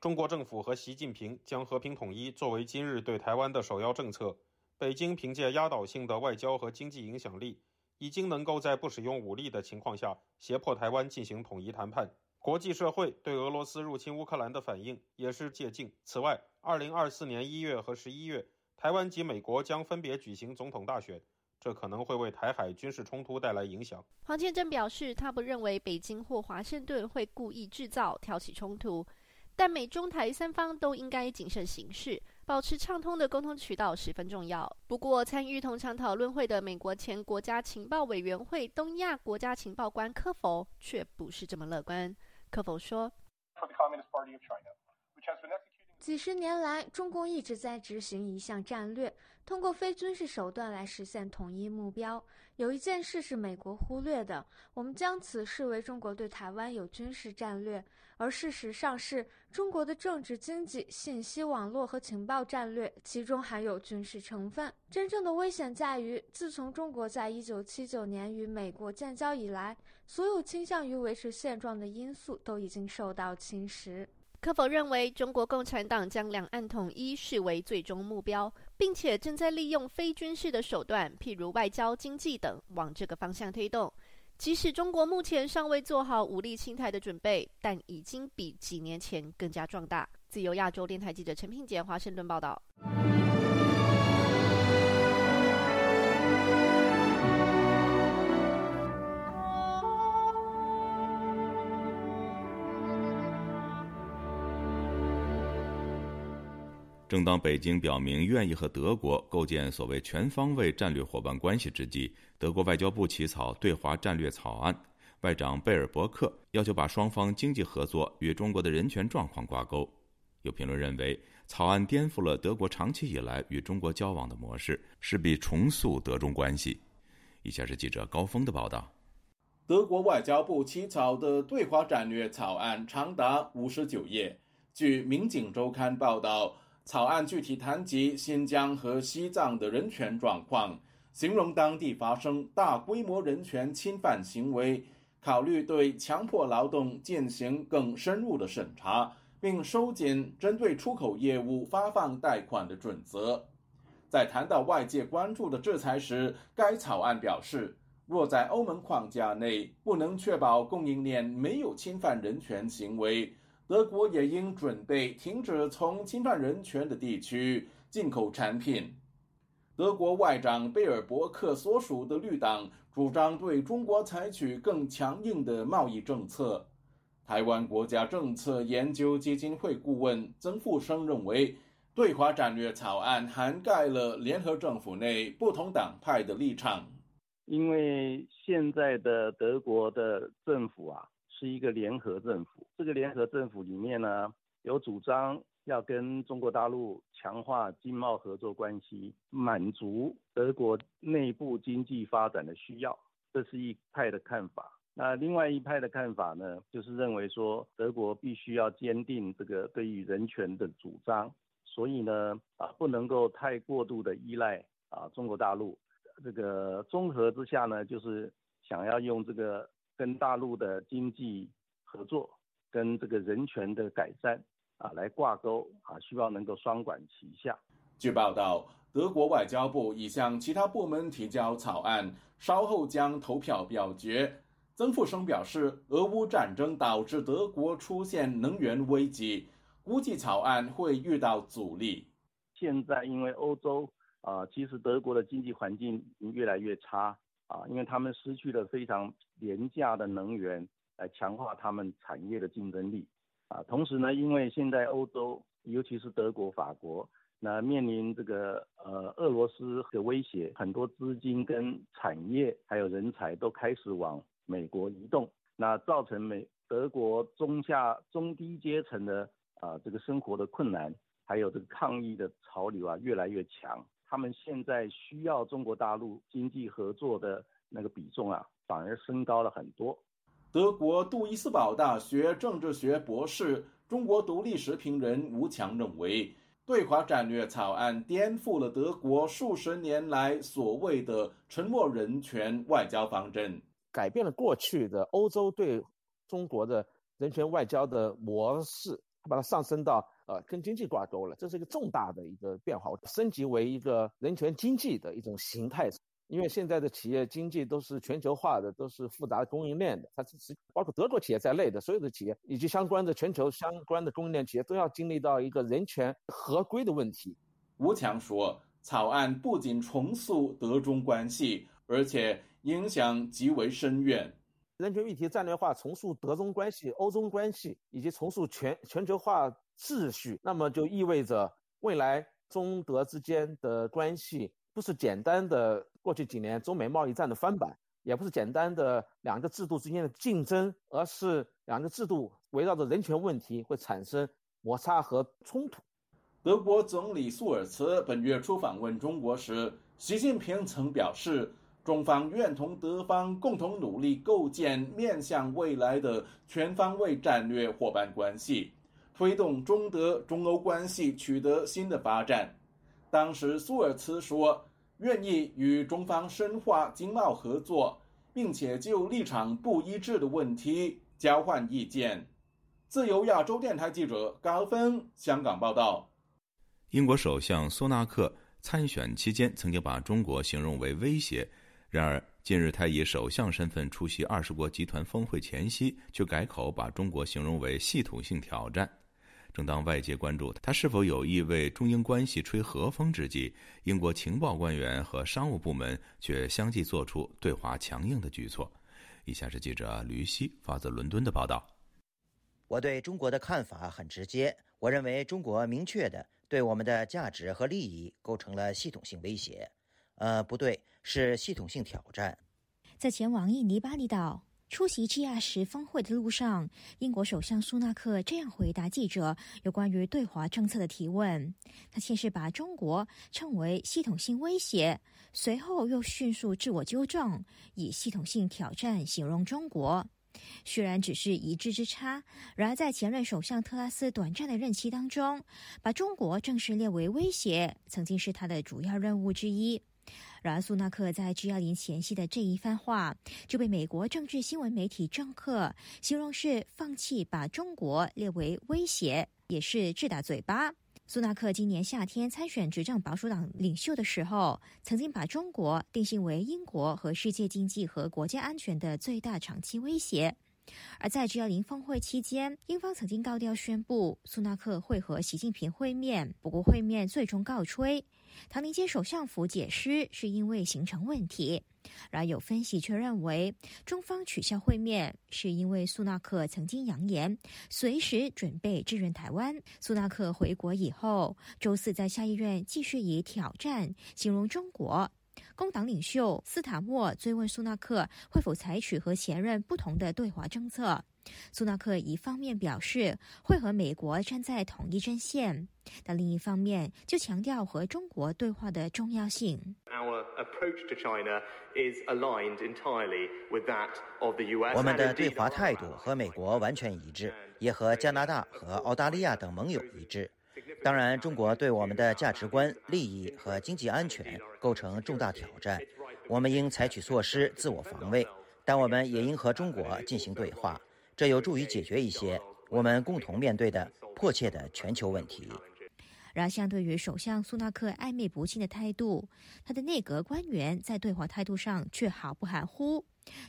中国政府和习近平将和平统一作为今日对台湾的首要政策。北京凭借压倒性的外交和经济影响力，已经能够在不使用武力的情况下胁迫台湾进行统一谈判。国际社会对俄罗斯入侵乌克兰的反应也是借鉴。此外，二零二四年一月和十一月。”台湾及美国将分别举行总统大选，这可能会为台海军事冲突带来影响。黄建正表示，他不认为北京或华盛顿会故意制造挑起冲突，但美中台三方都应该谨慎行事，保持畅通的沟通渠道十分重要。不过，参与同场讨论会的美国前国家情报委员会东亚国家情报官科否却不是这么乐观。科否说。几十年来，中共一直在执行一项战略，通过非军事手段来实现统一目标。有一件事是美国忽略的，我们将此视为中国对台湾有军事战略，而事实上是中国的政治、经济、信息网络和情报战略，其中含有军事成分。真正的危险在于，自从中国在一九七九年与美国建交以来，所有倾向于维持现状的因素都已经受到侵蚀。可否认为中国共产党将两岸统一视为最终目标，并且正在利用非军事的手段，譬如外交、经济等，往这个方向推动？即使中国目前尚未做好武力侵台的准备，但已经比几年前更加壮大。自由亚洲电台记者陈平杰华盛顿报道。正当北京表明愿意和德国构建所谓全方位战略伙伴关系之际，德国外交部起草对华战略草案，外长贝尔伯克要求把双方经济合作与中国的人权状况挂钩。有评论认为，草案颠覆了德国长期以来与中国交往的模式，势必重塑德中关系。以下是记者高峰的报道：德国外交部起草的对华战略草案长达五十九页。据《民警周刊》报道。草案具体谈及新疆和西藏的人权状况，形容当地发生大规模人权侵犯行为，考虑对强迫劳动进行更深入的审查，并收紧针对出口业务发放贷款的准则。在谈到外界关注的制裁时，该草案表示，若在欧盟框架内不能确保供应链没有侵犯人权行为。德国也应准备停止从侵犯人权的地区进口产品。德国外长贝尔伯克所属的绿党主张对中国采取更强硬的贸易政策。台湾国家政策研究基金会顾问曾富生认为，对华战略草案涵盖了联合政府内不同党派的立场。因为现在的德国的政府啊。是一个联合政府，这个联合政府里面呢，有主张要跟中国大陆强化经贸合作关系，满足德国内部经济发展的需要，这是一派的看法。那另外一派的看法呢，就是认为说德国必须要坚定这个对于人权的主张，所以呢，啊，不能够太过度的依赖啊中国大陆。这个综合之下呢，就是想要用这个。跟大陆的经济合作，跟这个人权的改善，啊来挂钩啊，希望能够双管齐下。据报道，德国外交部已向其他部门提交草案，稍后将投票表决。曾富生表示，俄乌战争导致德国出现能源危机，估计草案会遇到阻力。现在因为欧洲啊，其实德国的经济环境越来越差啊，因为他们失去了非常廉价的能源来强化他们产业的竞争力啊。同时呢，因为现在欧洲，尤其是德国、法国。那面临这个呃俄罗斯的威胁，很多资金跟产业还有人才都开始往美国移动，那造成美德国中下中低阶层的啊这个生活的困难，还有这个抗议的潮流啊越来越强，他们现在需要中国大陆经济合作的那个比重啊反而升高了很多。德国杜伊斯堡大学政治学博士、中国独立时评人吴强认为。对华战略草案颠覆了德国数十年来所谓的“沉默人权”外交方针，改变了过去的欧洲对中国的人权外交的模式，把它上升到呃跟经济挂钩了，这是一个重大的一个变化，升级为一个人权经济的一种形态。因为现在的企业经济都是全球化的，都是复杂供应链的，它是包括德国企业在内的所有的企业以及相关的全球相关的供应链企业都要经历到一个人权合规的问题。吴强说，草案不仅重塑德中关系，而且影响极为深远。人权议题战略化，重塑德中关系、欧中关系，以及重塑全全球化秩序，那么就意味着未来中德之间的关系。不是简单的过去几年中美贸易战的翻版，也不是简单的两个制度之间的竞争，而是两个制度围绕着人权问题会产生摩擦和冲突。德国总理苏尔茨本月初访问中国时，习近平曾表示，中方愿同德方共同努力构建面向未来的全方位战略伙伴关系，推动中德、中欧关系取得新的发展。当时苏尔茨说。愿意与中方深化经贸合作，并且就立场不一致的问题交换意见。自由亚洲电台记者高峰香港报道。英国首相苏纳克参选期间曾经把中国形容为威胁，然而近日他以首相身份出席二十国集团峰会前夕，却改口把中国形容为系统性挑战。正当外界关注他是否有意为中英关系吹和风之际，英国情报官员和商务部门却相继做出对华强硬的举措。以下是记者吕希发自伦敦的报道。我对中国的看法很直接，我认为中国明确的对我们的价值和利益构成了系统性威胁。呃，不对，是系统性挑战。在前往印尼巴厘岛。出席 G 二十峰会的路上，英国首相苏纳克这样回答记者有关于对华政策的提问。他先是把中国称为系统性威胁，随后又迅速自我纠正，以系统性挑战形容中国。虽然只是一字之差，然而在前任首相特拉斯短暂的任期当中，把中国正式列为威胁，曾经是他的主要任务之一。然而，苏纳克在 G20 前夕的这一番话，就被美国政治新闻媒体政客形容是放弃把中国列为威胁，也是自打嘴巴。苏纳克今年夏天参选执政保守党领袖的时候，曾经把中国定性为英国和世界经济和国家安全的最大长期威胁。而在 G20 峰会期间，英方曾经高调宣布苏纳克会和习近平会面，不过会面最终告吹。唐宁街首相府解释是因为行程问题，然而有分析却认为中方取消会面是因为苏纳克曾经扬言随时准备支援台湾。苏纳克回国以后，周四在下议院继续以挑战形容中国。工党领袖斯塔默追问苏纳克会否采取和前任不同的对华政策。苏纳克一方面表示会和美国站在同一阵线，但另一方面就强调和中国对话的重要性。我们的对华态度和美国完全一致，也和加拿大和澳大利亚等盟友一致。当然，中国对我们的价值观、利益和经济安全构成重大挑战，我们应采取措施自我防卫，但我们也应和中国进行对话。这有助于解决一些我们共同面对的迫切的全球问题。然而，相对于首相苏纳克暧昧不清的态度，他的内阁官员在对华态度上却毫不含糊。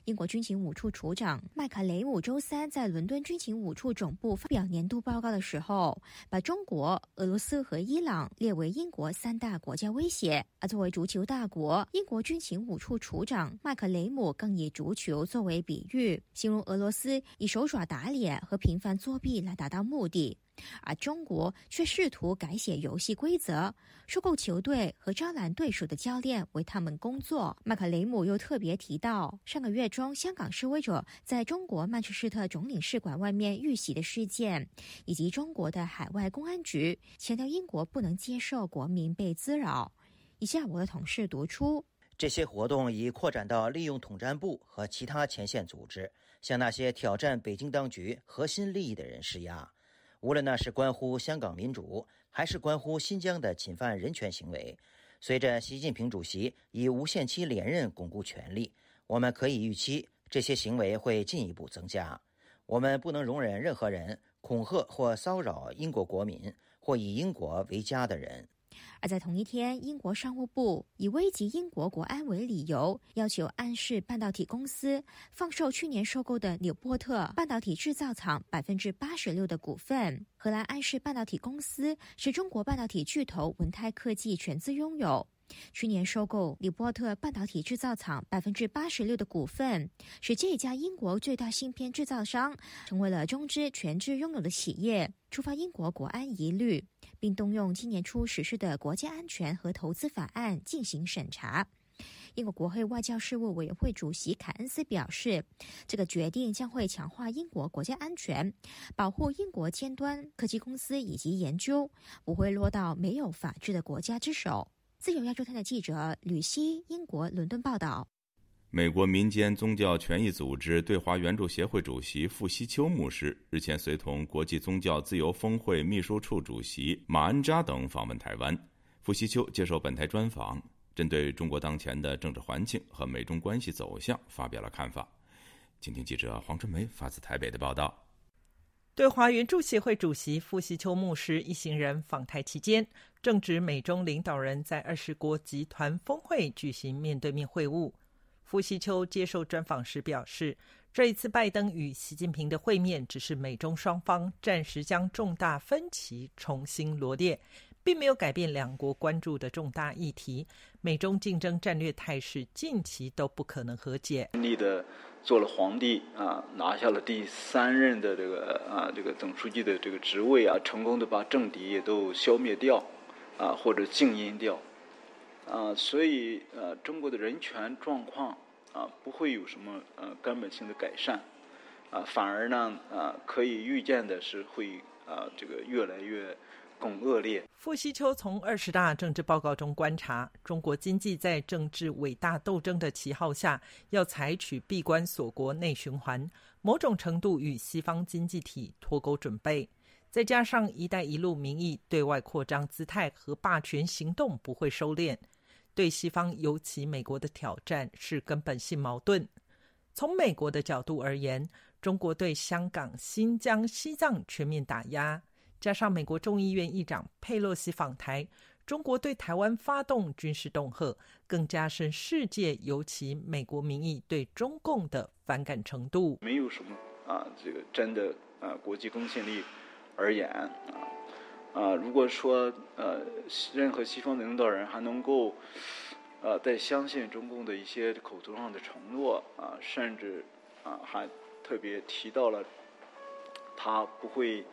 英国军情五处处长麦卡雷姆周三在伦敦军情五处总部发表年度报告的时候，把中国、俄罗斯和伊朗列为英国三大国家威胁。而作为足球大国，英国军情五处处长麦克雷姆更以足球作为比喻，形容俄罗斯以手爪打脸和频繁作弊来达到目的。而中国却试图改写游戏规则，收购球队和招揽对手的教练为他们工作。麦克雷姆又特别提到，上个月中香港示威者在中国曼彻斯特总领事馆外面遇袭的事件，以及中国的海外公安局，强调英国不能接受国民被滋扰。以下我的同事读出：这些活动已扩展到利用统战部和其他前线组织，向那些挑战北京当局核心利益的人施压。无论那是关乎香港民主，还是关乎新疆的侵犯人权行为，随着习近平主席以无限期连任巩固权力，我们可以预期这些行为会进一步增加。我们不能容忍任何人恐吓或骚扰英国国民或以英国为家的人。而在同一天，英国商务部以危及英国国安为理由，要求安氏半导体公司放售去年收购的纽波特半导体制造厂百分之八十六的股份。荷兰安氏半导体公司是中国半导体巨头文泰科技全资拥有。去年收购纽波特半导体制造厂百分之八十六的股份，使这家英国最大芯片制造商成为了中资全资拥有的企业，触发英国国安疑虑，并动用今年初实施的国家安全和投资法案进行审查。英国国会外交事务委员会主席凯恩斯表示，这个决定将会强化英国国家安全，保护英国尖端科技公司以及研究，不会落到没有法治的国家之手。自由亚洲台的记者吕希，英国伦敦报道。美国民间宗教权益组织对华援助协会主席傅西秋牧师日前随同国际宗教自由峰会秘书处主席马恩扎等访问台湾。傅西秋接受本台专访，针对中国当前的政治环境和美中关系走向发表了看法。请听记者黄春梅发自台北的报道。对华援助协会主席傅西秋牧师一行人访台期间，正值美中领导人在二十国集团峰会举行面对面会晤。傅西秋接受专访时表示，这一次拜登与习近平的会面，只是美中双方暂时将重大分歧重新罗列，并没有改变两国关注的重大议题。美中竞争战略态势近期都不可能和解。做了皇帝啊，拿下了第三任的这个啊这个总书记的这个职位啊，成功的把政敌也都消灭掉，啊或者静音掉，啊所以呃中国的人权状况啊不会有什么呃根本性的改善，啊反而呢啊可以预见的是会啊这个越来越。更恶劣。傅西秋从二十大政治报告中观察，中国经济在政治伟大斗争的旗号下，要采取闭关锁国内循环，某种程度与西方经济体脱钩准备。再加上“一带一路”名义对外扩张姿态和霸权行动不会收敛，对西方尤其美国的挑战是根本性矛盾。从美国的角度而言，中国对香港、新疆、西藏全面打压。加上美国众议院议长佩洛西访台，中国对台湾发动军事恫吓，更加深世界尤其美国民意对中共的反感程度。没有什么啊，这个真的啊，国际公信力而言啊啊，如果说呃，任何西方的领导人还能够呃，在相信中共的一些口头上的承诺啊，甚至啊，还特别提到了他不会。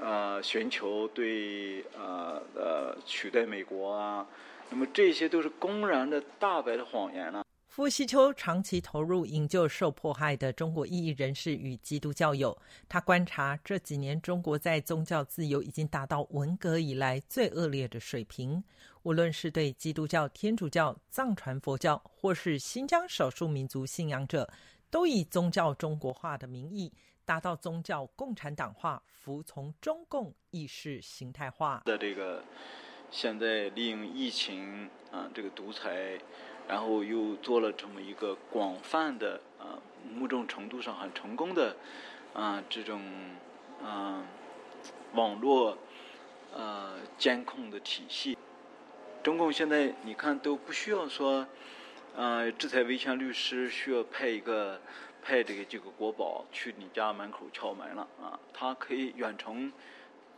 呃，寻求对呃呃取代美国啊，那么这些都是公然的大白的谎言了。傅西秋长期投入营救受迫害的中国异议人士与基督教友，他观察这几年中国在宗教自由已经达到文革以来最恶劣的水平，无论是对基督教、天主教、藏传佛教，或是新疆少数民族信仰者，都以宗教中国化的名义。达到宗教共产党化、服从中共意识形态化的这个，现在利用疫情啊，这个独裁，然后又做了这么一个广泛的啊，某种程度上很成功的啊这种啊网络呃监控的体系。中共现在你看都不需要说，呃，制裁维权律师需要派一个派这个这个国宝去你家门口敲门了啊，他可以远程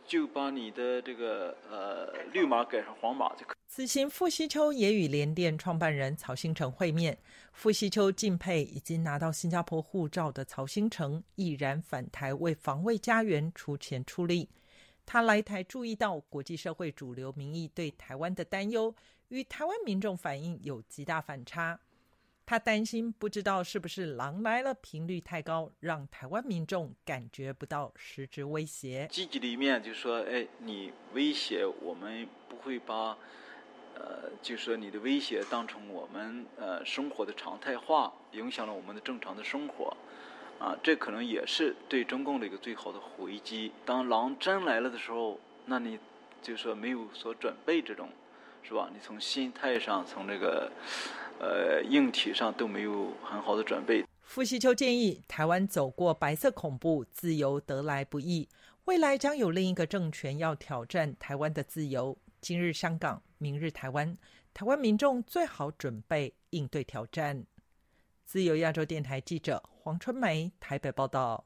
就把你的这个呃绿码改成黄码就可。此行，傅西秋也与联电创办人曹新成会面。傅西秋敬佩已经拿到新加坡护照的曹新成，毅然返台为防卫家园出钱出力。他来台注意到国际社会主流民意对台湾的担忧，与台湾民众反应有极大反差。他担心，不知道是不是狼来了频率太高，让台湾民众感觉不到实质威胁。积极的一面就是说，哎，你威胁我们不会把，呃，就是说你的威胁当成我们呃生活的常态化，影响了我们的正常的生活。啊，这可能也是对中共的一个最好的回击。当狼真来了的时候，那你就是说没有所准备，这种是吧？你从心态上，从这个呃硬体上都没有很好的准备。傅西秋建议，台湾走过白色恐怖，自由得来不易，未来将有另一个政权要挑战台湾的自由。今日香港，明日台湾，台湾民众最好准备应对挑战。自由亚洲电台记者黄春梅台北报道：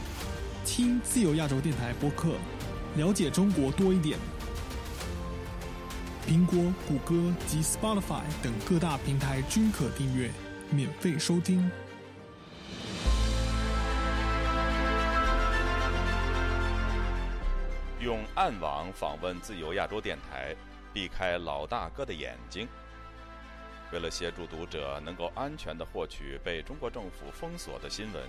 听自由亚洲电台播客，了解中国多一点。苹果、谷歌及 Spotify 等各大平台均可订阅，免费收听。用暗网访问自由亚洲电台，避开老大哥的眼睛。为了协助读者能够安全的获取被中国政府封锁的新闻，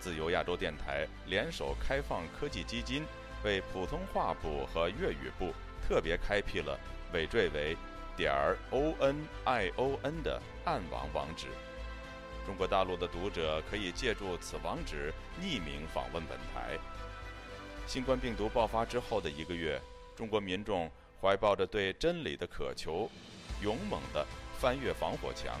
自由亚洲电台联手开放科技基金，为普通话部和粤语部特别开辟了尾缀为点儿 o n i o n 的暗网网址。中国大陆的读者可以借助此网址匿名访问本台。新冠病毒爆发之后的一个月，中国民众怀抱着对真理的渴求，勇猛地。翻越防火墙，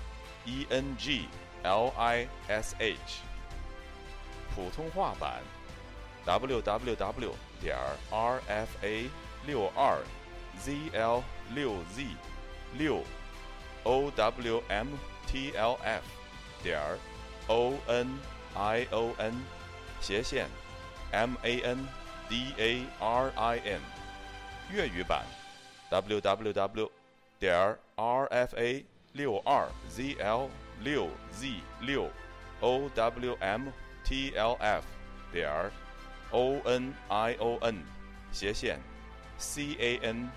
e n g l i s h 普通话版 w w w 点 r f a 六二 z l 六 z 六 o w m t l f 点 o n i o n 斜线 m a n d a r i n 粤语版 w w w 点 rfa 六二 zl 六 z 六 owmtlf 点儿 onion 斜线 cantonese。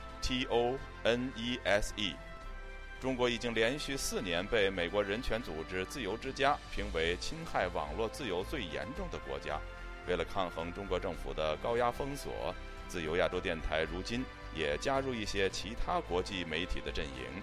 中国已经连续四年被美国人权组织自由之家评为侵害网络自由最严重的国家。为了抗衡中国政府的高压封锁，自由亚洲电台如今。也加入一些其他国际媒体的阵营，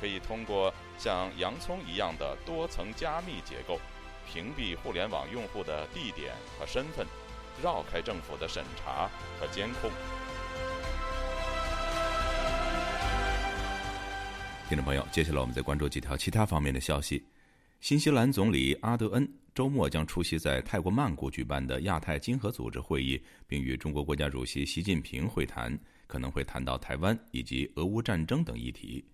可以通过像洋葱一样的多层加密结构，屏蔽互联网用户的地点和身份，绕开政府的审查和监控。听众朋友，接下来我们再关注几条其他方面的消息。新西兰总理阿德恩周末将出席在泰国曼谷举办的亚太经合组织会议，并与中国国家主席习近平会谈，可能会谈到台湾以及俄乌战争等议题。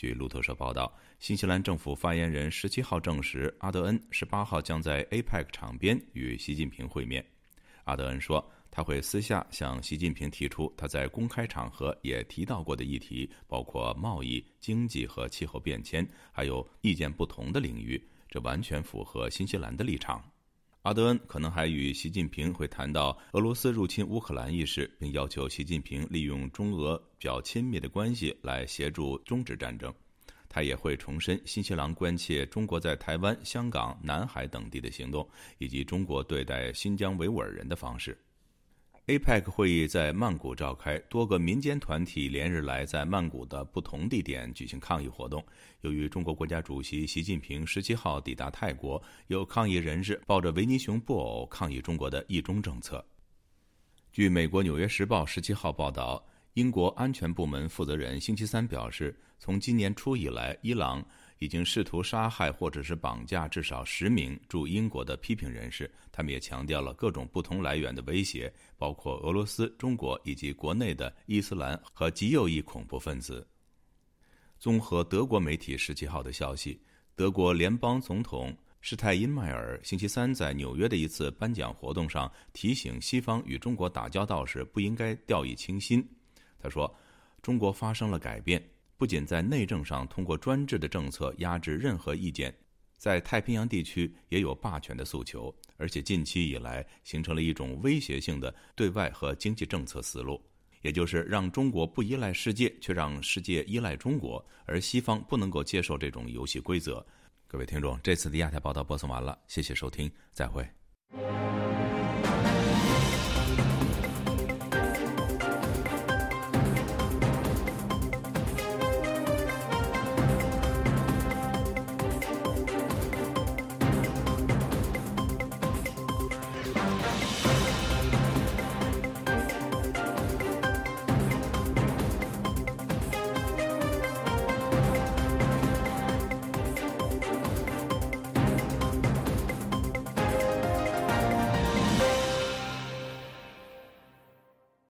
据路透社报道，新西兰政府发言人十七号证实，阿德恩十八号将在 APEC 场边与习近平会面。阿德恩说。他会私下向习近平提出他在公开场合也提到过的议题，包括贸易、经济和气候变迁，还有意见不同的领域。这完全符合新西兰的立场。阿德恩可能还与习近平会谈到俄罗斯入侵乌克兰一事，并要求习近平利用中俄较亲密的关系来协助终止战争。他也会重申新西兰关切中国在台湾、香港、南海等地的行动，以及中国对待新疆维吾尔人的方式。APEC 会议在曼谷召开，多个民间团体连日来在曼谷的不同地点举行抗议活动。由于中国国家主席习近平十七号抵达泰国，有抗议人士抱着维尼熊布偶抗议中国的“一中”政策。据美国《纽约时报》十七号报道，英国安全部门负责人星期三表示，从今年初以来，伊朗。已经试图杀害或者是绑架至少十名驻英国的批评人士。他们也强调了各种不同来源的威胁，包括俄罗斯、中国以及国内的伊斯兰和极右翼恐怖分子。综合德国媒体十七号的消息，德国联邦总统施泰因迈尔星期三在纽约的一次颁奖活动上提醒西方与中国打交道时不应该掉以轻心。他说：“中国发生了改变。”不仅在内政上通过专制的政策压制任何意见，在太平洋地区也有霸权的诉求，而且近期以来形成了一种威胁性的对外和经济政策思路，也就是让中国不依赖世界，却让世界依赖中国，而西方不能够接受这种游戏规则。各位听众，这次的亚太报道播送完了，谢谢收听，再会。